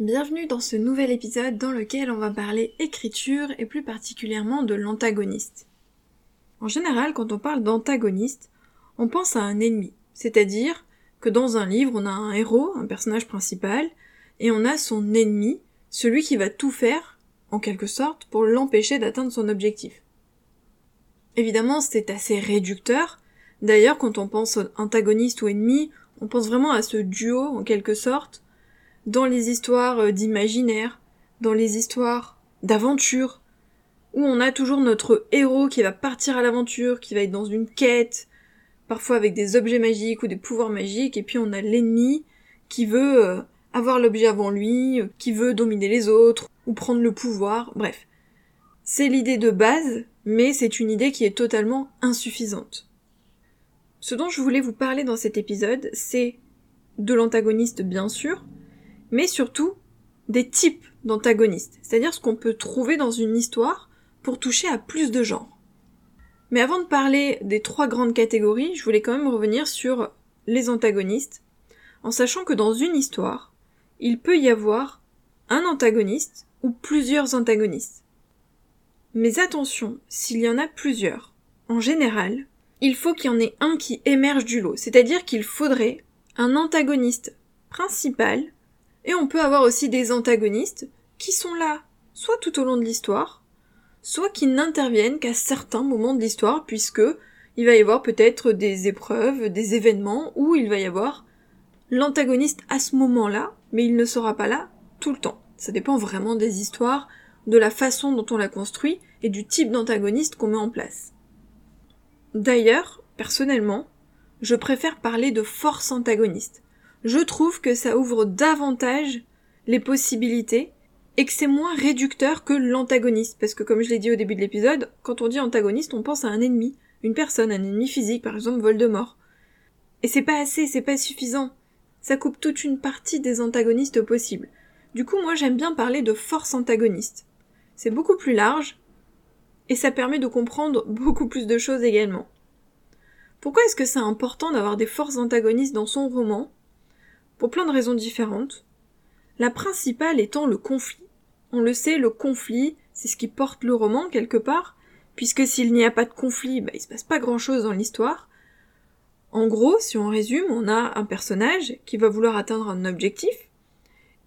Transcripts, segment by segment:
Bienvenue dans ce nouvel épisode dans lequel on va parler écriture et plus particulièrement de l'antagoniste. En général, quand on parle d'antagoniste, on pense à un ennemi, c'est-à-dire que dans un livre, on a un héros, un personnage principal, et on a son ennemi, celui qui va tout faire, en quelque sorte, pour l'empêcher d'atteindre son objectif. Évidemment, c'est assez réducteur. D'ailleurs, quand on pense antagoniste ou ennemi, on pense vraiment à ce duo, en quelque sorte, dans les histoires euh, d'imaginaire, dans les histoires d'aventure, où on a toujours notre héros qui va partir à l'aventure, qui va être dans une quête, parfois avec des objets magiques ou des pouvoirs magiques, et puis on a l'ennemi qui veut euh, avoir l'objet avant lui, euh, qui veut dominer les autres, ou prendre le pouvoir, bref. C'est l'idée de base, mais c'est une idée qui est totalement insuffisante. Ce dont je voulais vous parler dans cet épisode, c'est de l'antagoniste bien sûr, mais surtout des types d'antagonistes, c'est-à-dire ce qu'on peut trouver dans une histoire pour toucher à plus de genres. Mais avant de parler des trois grandes catégories, je voulais quand même revenir sur les antagonistes, en sachant que dans une histoire, il peut y avoir un antagoniste ou plusieurs antagonistes. Mais attention, s'il y en a plusieurs, en général, il faut qu'il y en ait un qui émerge du lot, c'est-à-dire qu'il faudrait un antagoniste principal et on peut avoir aussi des antagonistes qui sont là, soit tout au long de l'histoire, soit qui n'interviennent qu'à certains moments de l'histoire, puisque il va y avoir peut-être des épreuves, des événements où il va y avoir l'antagoniste à ce moment-là, mais il ne sera pas là tout le temps. Ça dépend vraiment des histoires, de la façon dont on la construit et du type d'antagoniste qu'on met en place. D'ailleurs, personnellement, je préfère parler de force antagoniste je trouve que ça ouvre davantage les possibilités et que c'est moins réducteur que l'antagoniste. Parce que comme je l'ai dit au début de l'épisode, quand on dit antagoniste, on pense à un ennemi, une personne, un ennemi physique, par exemple Voldemort. Et c'est pas assez, c'est pas suffisant. Ça coupe toute une partie des antagonistes possibles. Du coup, moi j'aime bien parler de force antagoniste. C'est beaucoup plus large, et ça permet de comprendre beaucoup plus de choses également. Pourquoi est-ce que c'est important d'avoir des forces antagonistes dans son roman? Pour plein de raisons différentes. La principale étant le conflit. On le sait, le conflit, c'est ce qui porte le roman quelque part, puisque s'il n'y a pas de conflit, bah, il se passe pas grand chose dans l'histoire. En gros, si on résume, on a un personnage qui va vouloir atteindre un objectif,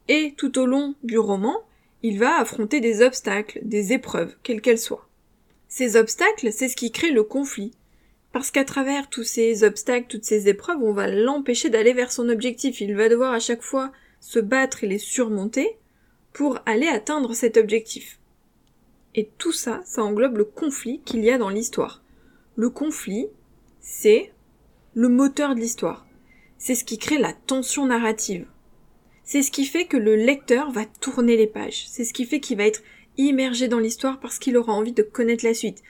et tout au long du roman, il va affronter des obstacles, des épreuves, quelles qu'elles soient. Ces obstacles, c'est ce qui crée le conflit. Parce qu'à travers tous ces obstacles, toutes ces épreuves, on va l'empêcher d'aller vers son objectif. Il va devoir à chaque fois se battre et les surmonter pour aller atteindre cet objectif. Et tout ça, ça englobe le conflit qu'il y a dans l'histoire. Le conflit, c'est le moteur de l'histoire. C'est ce qui crée la tension narrative. C'est ce qui fait que le lecteur va tourner les pages. C'est ce qui fait qu'il va être immergé dans l'histoire parce qu'il aura envie de connaître la suite.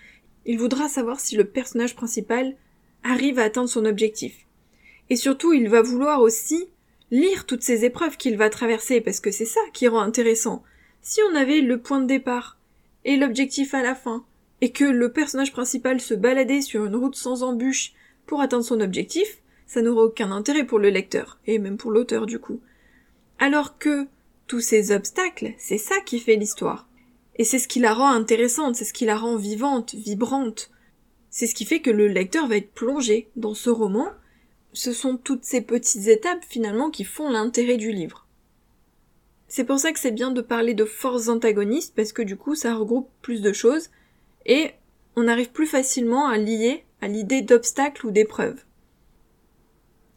Il voudra savoir si le personnage principal arrive à atteindre son objectif. Et surtout, il va vouloir aussi lire toutes ces épreuves qu'il va traverser, parce que c'est ça qui rend intéressant. Si on avait le point de départ et l'objectif à la fin, et que le personnage principal se baladait sur une route sans embûches pour atteindre son objectif, ça n'aurait aucun intérêt pour le lecteur, et même pour l'auteur du coup. Alors que tous ces obstacles, c'est ça qui fait l'histoire. Et c'est ce qui la rend intéressante, c'est ce qui la rend vivante, vibrante. C'est ce qui fait que le lecteur va être plongé dans ce roman. Ce sont toutes ces petites étapes finalement qui font l'intérêt du livre. C'est pour ça que c'est bien de parler de forces antagonistes parce que du coup ça regroupe plus de choses et on arrive plus facilement à lier à l'idée d'obstacles ou d'épreuves.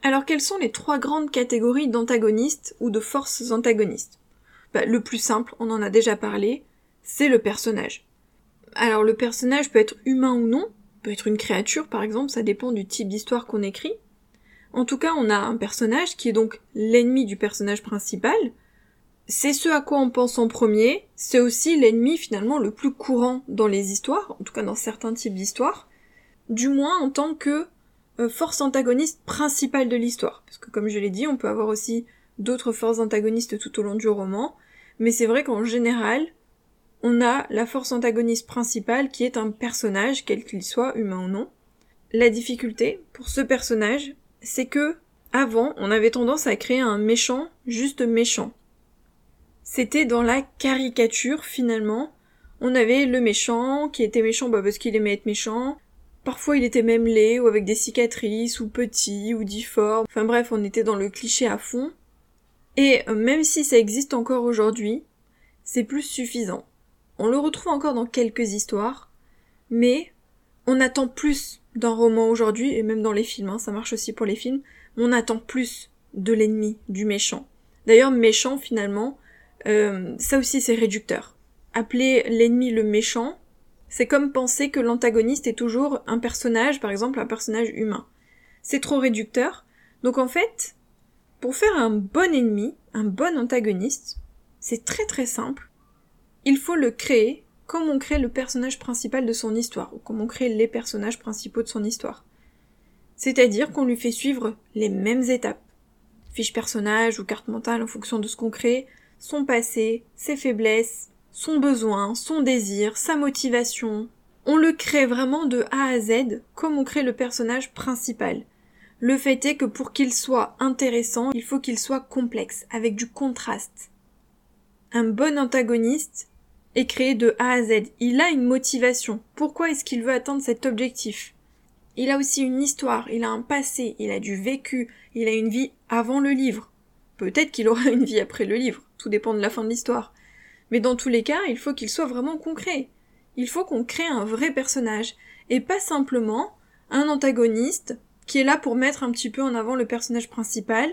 Alors quelles sont les trois grandes catégories d'antagonistes ou de forces antagonistes? Bah, Le plus simple, on en a déjà parlé, c'est le personnage. Alors le personnage peut être humain ou non, peut être une créature par exemple, ça dépend du type d'histoire qu'on écrit. En tout cas, on a un personnage qui est donc l'ennemi du personnage principal. C'est ce à quoi on pense en premier, c'est aussi l'ennemi finalement le plus courant dans les histoires, en tout cas dans certains types d'histoires, du moins en tant que euh, force antagoniste principale de l'histoire. Parce que comme je l'ai dit, on peut avoir aussi d'autres forces antagonistes tout au long du roman, mais c'est vrai qu'en général, on a la force antagoniste principale qui est un personnage, quel qu'il soit, humain ou non. La difficulté pour ce personnage, c'est que avant, on avait tendance à créer un méchant juste méchant. c'était dans la caricature finalement. On avait le méchant qui était méchant bah, parce qu'il aimait être méchant. Parfois il était même laid ou avec des cicatrices ou petit ou difforme. Enfin bref, on était dans le cliché à fond. Et euh, même si ça existe encore aujourd'hui, c'est plus suffisant. On le retrouve encore dans quelques histoires, mais on attend plus d'un roman aujourd'hui, et même dans les films, hein, ça marche aussi pour les films, on attend plus de l'ennemi, du méchant. D'ailleurs, méchant finalement, euh, ça aussi c'est réducteur. Appeler l'ennemi le méchant, c'est comme penser que l'antagoniste est toujours un personnage, par exemple un personnage humain. C'est trop réducteur. Donc en fait, pour faire un bon ennemi, un bon antagoniste, c'est très très simple. Il faut le créer comme on crée le personnage principal de son histoire, ou comme on crée les personnages principaux de son histoire. C'est-à-dire qu'on lui fait suivre les mêmes étapes. Fiche personnage ou carte mentale en fonction de ce qu'on crée, son passé, ses faiblesses, son besoin, son désir, sa motivation. On le crée vraiment de A à Z comme on crée le personnage principal. Le fait est que pour qu'il soit intéressant, il faut qu'il soit complexe, avec du contraste. Un bon antagoniste est créé de A à Z. Il a une motivation. Pourquoi est-ce qu'il veut atteindre cet objectif? Il a aussi une histoire, il a un passé, il a du vécu, il a une vie avant le livre. Peut-être qu'il aura une vie après le livre, tout dépend de la fin de l'histoire. Mais dans tous les cas, il faut qu'il soit vraiment concret. Il faut qu'on crée un vrai personnage, et pas simplement un antagoniste qui est là pour mettre un petit peu en avant le personnage principal,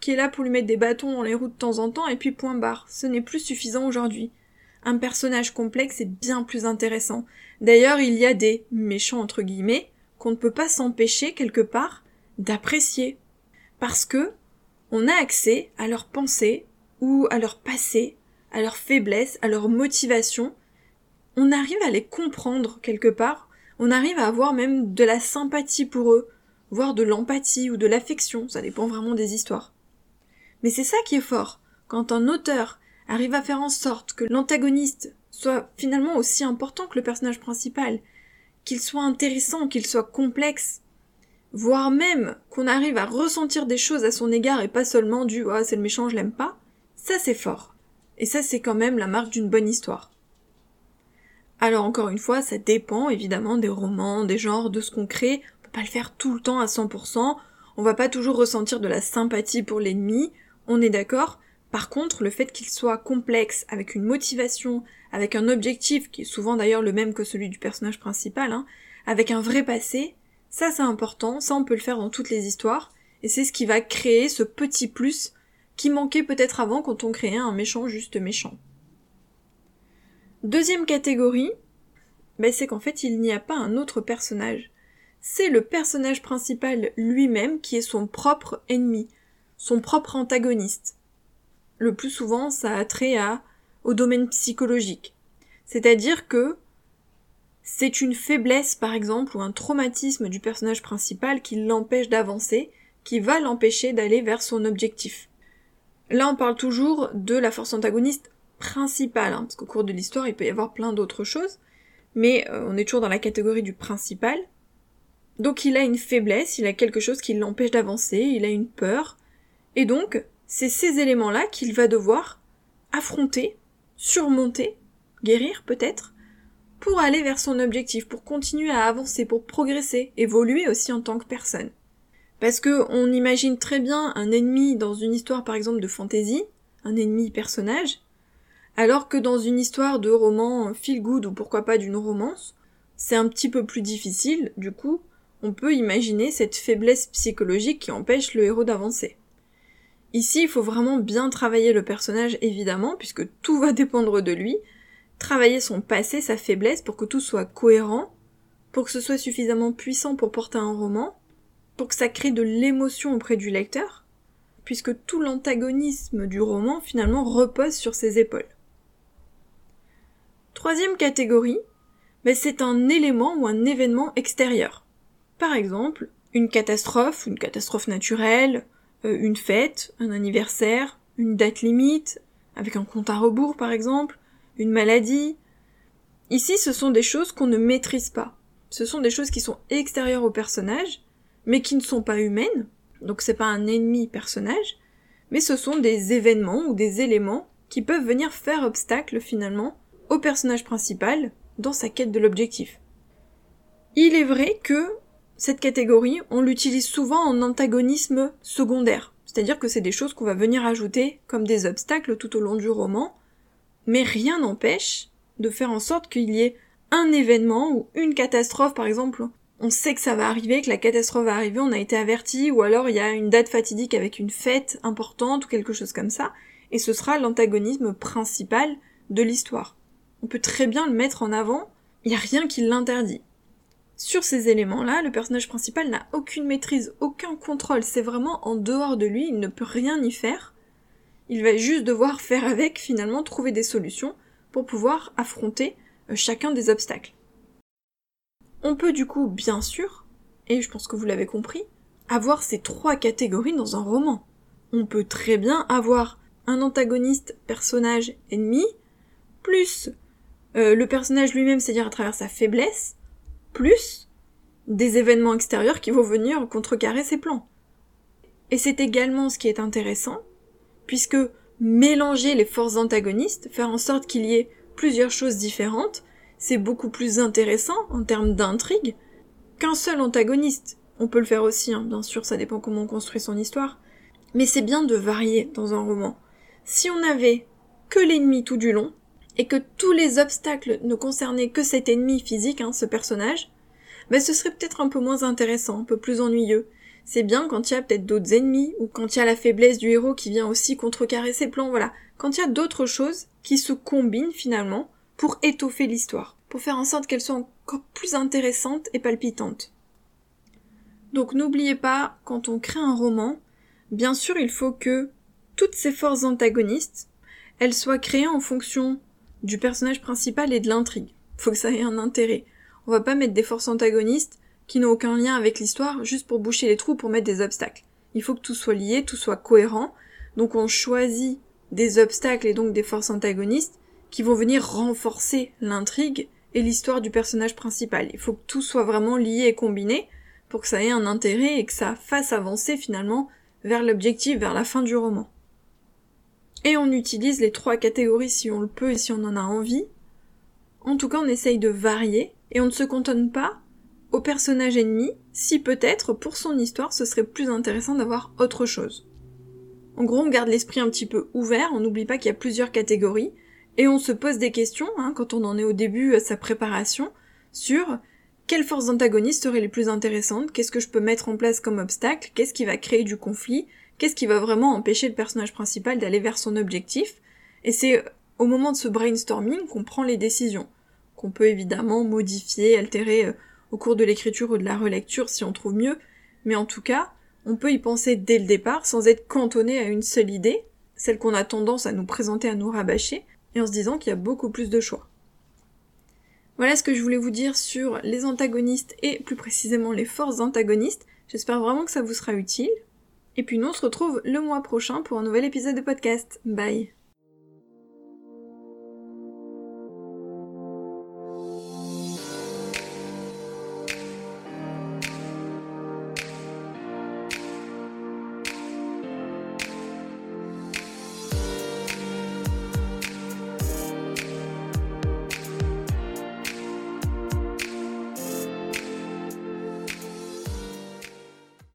qui est là pour lui mettre des bâtons dans les roues de temps en temps, et puis point barre. Ce n'est plus suffisant aujourd'hui. Personnage complexe est bien plus intéressant. D'ailleurs, il y a des méchants entre guillemets qu'on ne peut pas s'empêcher quelque part d'apprécier. Parce que on a accès à leurs pensées ou à leur passé, à leurs faiblesses, à leurs motivations. On arrive à les comprendre quelque part. On arrive à avoir même de la sympathie pour eux, voire de l'empathie ou de l'affection, ça dépend vraiment des histoires. Mais c'est ça qui est fort. Quand un auteur arrive à faire en sorte que l'antagoniste soit finalement aussi important que le personnage principal, qu'il soit intéressant, qu'il soit complexe, voire même qu'on arrive à ressentir des choses à son égard et pas seulement du ah c'est le méchant je l'aime pas, ça c'est fort. Et ça c'est quand même la marque d'une bonne histoire. Alors encore une fois, ça dépend évidemment des romans, des genres, de ce qu'on crée, on peut pas le faire tout le temps à 100%, on va pas toujours ressentir de la sympathie pour l'ennemi, on est d'accord, par contre, le fait qu'il soit complexe, avec une motivation, avec un objectif, qui est souvent d'ailleurs le même que celui du personnage principal, hein, avec un vrai passé, ça c'est important, ça on peut le faire dans toutes les histoires, et c'est ce qui va créer ce petit plus qui manquait peut-être avant quand on créait un méchant juste méchant. Deuxième catégorie, ben c'est qu'en fait il n'y a pas un autre personnage. C'est le personnage principal lui-même qui est son propre ennemi, son propre antagoniste le plus souvent, ça a trait au domaine psychologique. C'est-à-dire que c'est une faiblesse, par exemple, ou un traumatisme du personnage principal qui l'empêche d'avancer, qui va l'empêcher d'aller vers son objectif. Là, on parle toujours de la force antagoniste principale, hein, parce qu'au cours de l'histoire, il peut y avoir plein d'autres choses, mais euh, on est toujours dans la catégorie du principal. Donc il a une faiblesse, il a quelque chose qui l'empêche d'avancer, il a une peur, et donc c'est ces éléments-là qu'il va devoir affronter, surmonter, guérir peut-être, pour aller vers son objectif, pour continuer à avancer, pour progresser, évoluer aussi en tant que personne. Parce que on imagine très bien un ennemi dans une histoire par exemple de fantasy, un ennemi personnage, alors que dans une histoire de roman feel good ou pourquoi pas d'une romance, c'est un petit peu plus difficile, du coup, on peut imaginer cette faiblesse psychologique qui empêche le héros d'avancer. Ici, il faut vraiment bien travailler le personnage, évidemment, puisque tout va dépendre de lui, travailler son passé, sa faiblesse, pour que tout soit cohérent, pour que ce soit suffisamment puissant pour porter un roman, pour que ça crée de l'émotion auprès du lecteur, puisque tout l'antagonisme du roman, finalement, repose sur ses épaules. Troisième catégorie, ben, c'est un élément ou un événement extérieur. Par exemple, une catastrophe, une catastrophe naturelle, euh, une fête, un anniversaire, une date limite, avec un compte à rebours par exemple, une maladie. Ici, ce sont des choses qu'on ne maîtrise pas. Ce sont des choses qui sont extérieures au personnage, mais qui ne sont pas humaines. Donc c'est pas un ennemi personnage, mais ce sont des événements ou des éléments qui peuvent venir faire obstacle finalement au personnage principal dans sa quête de l'objectif. Il est vrai que cette catégorie, on l'utilise souvent en antagonisme secondaire, c'est-à-dire que c'est des choses qu'on va venir ajouter comme des obstacles tout au long du roman, mais rien n'empêche de faire en sorte qu'il y ait un événement ou une catastrophe par exemple on sait que ça va arriver, que la catastrophe va arriver, on a été averti, ou alors il y a une date fatidique avec une fête importante ou quelque chose comme ça, et ce sera l'antagonisme principal de l'histoire. On peut très bien le mettre en avant, il n'y a rien qui l'interdit. Sur ces éléments-là, le personnage principal n'a aucune maîtrise, aucun contrôle, c'est vraiment en dehors de lui, il ne peut rien y faire. Il va juste devoir faire avec, finalement, trouver des solutions pour pouvoir affronter euh, chacun des obstacles. On peut du coup, bien sûr, et je pense que vous l'avez compris, avoir ces trois catégories dans un roman. On peut très bien avoir un antagoniste personnage ennemi, plus euh, le personnage lui-même, c'est-à-dire à travers sa faiblesse, plus des événements extérieurs qui vont venir contrecarrer ses plans. Et c'est également ce qui est intéressant, puisque mélanger les forces antagonistes, faire en sorte qu'il y ait plusieurs choses différentes, c'est beaucoup plus intéressant en termes d'intrigue qu'un seul antagoniste. On peut le faire aussi, hein, bien sûr, ça dépend comment on construit son histoire. Mais c'est bien de varier dans un roman. Si on avait que l'ennemi tout du long, et que tous les obstacles ne concernaient que cet ennemi physique, hein, ce personnage, ben ce serait peut-être un peu moins intéressant, un peu plus ennuyeux. C'est bien quand il y a peut-être d'autres ennemis, ou quand il y a la faiblesse du héros qui vient aussi contrecarrer ses plans, voilà. Quand il y a d'autres choses qui se combinent finalement pour étoffer l'histoire, pour faire en sorte qu'elle soit encore plus intéressante et palpitante. Donc n'oubliez pas, quand on crée un roman, bien sûr il faut que toutes ces forces antagonistes, elles soient créées en fonction du personnage principal et de l'intrigue. Faut que ça ait un intérêt. On va pas mettre des forces antagonistes qui n'ont aucun lien avec l'histoire juste pour boucher les trous, pour mettre des obstacles. Il faut que tout soit lié, tout soit cohérent. Donc on choisit des obstacles et donc des forces antagonistes qui vont venir renforcer l'intrigue et l'histoire du personnage principal. Il faut que tout soit vraiment lié et combiné pour que ça ait un intérêt et que ça fasse avancer finalement vers l'objectif, vers la fin du roman. Et on utilise les trois catégories si on le peut et si on en a envie. En tout cas, on essaye de varier et on ne se cantonne pas au personnage ennemi si peut-être pour son histoire ce serait plus intéressant d'avoir autre chose. En gros, on garde l'esprit un petit peu ouvert, on n'oublie pas qu'il y a plusieurs catégories et on se pose des questions, hein, quand on en est au début à sa préparation, sur quelles forces antagonistes seraient les plus intéressantes, qu'est-ce que je peux mettre en place comme obstacle, qu'est-ce qui va créer du conflit, qu'est-ce qui va vraiment empêcher le personnage principal d'aller vers son objectif? Et c'est au moment de ce brainstorming qu'on prend les décisions, qu'on peut évidemment modifier, altérer euh, au cours de l'écriture ou de la relecture si on trouve mieux, mais en tout cas, on peut y penser dès le départ sans être cantonné à une seule idée, celle qu'on a tendance à nous présenter, à nous rabâcher, et en se disant qu'il y a beaucoup plus de choix. Voilà ce que je voulais vous dire sur les antagonistes et plus précisément les forces antagonistes. J'espère vraiment que ça vous sera utile. Et puis nous on se retrouve le mois prochain pour un nouvel épisode de podcast. Bye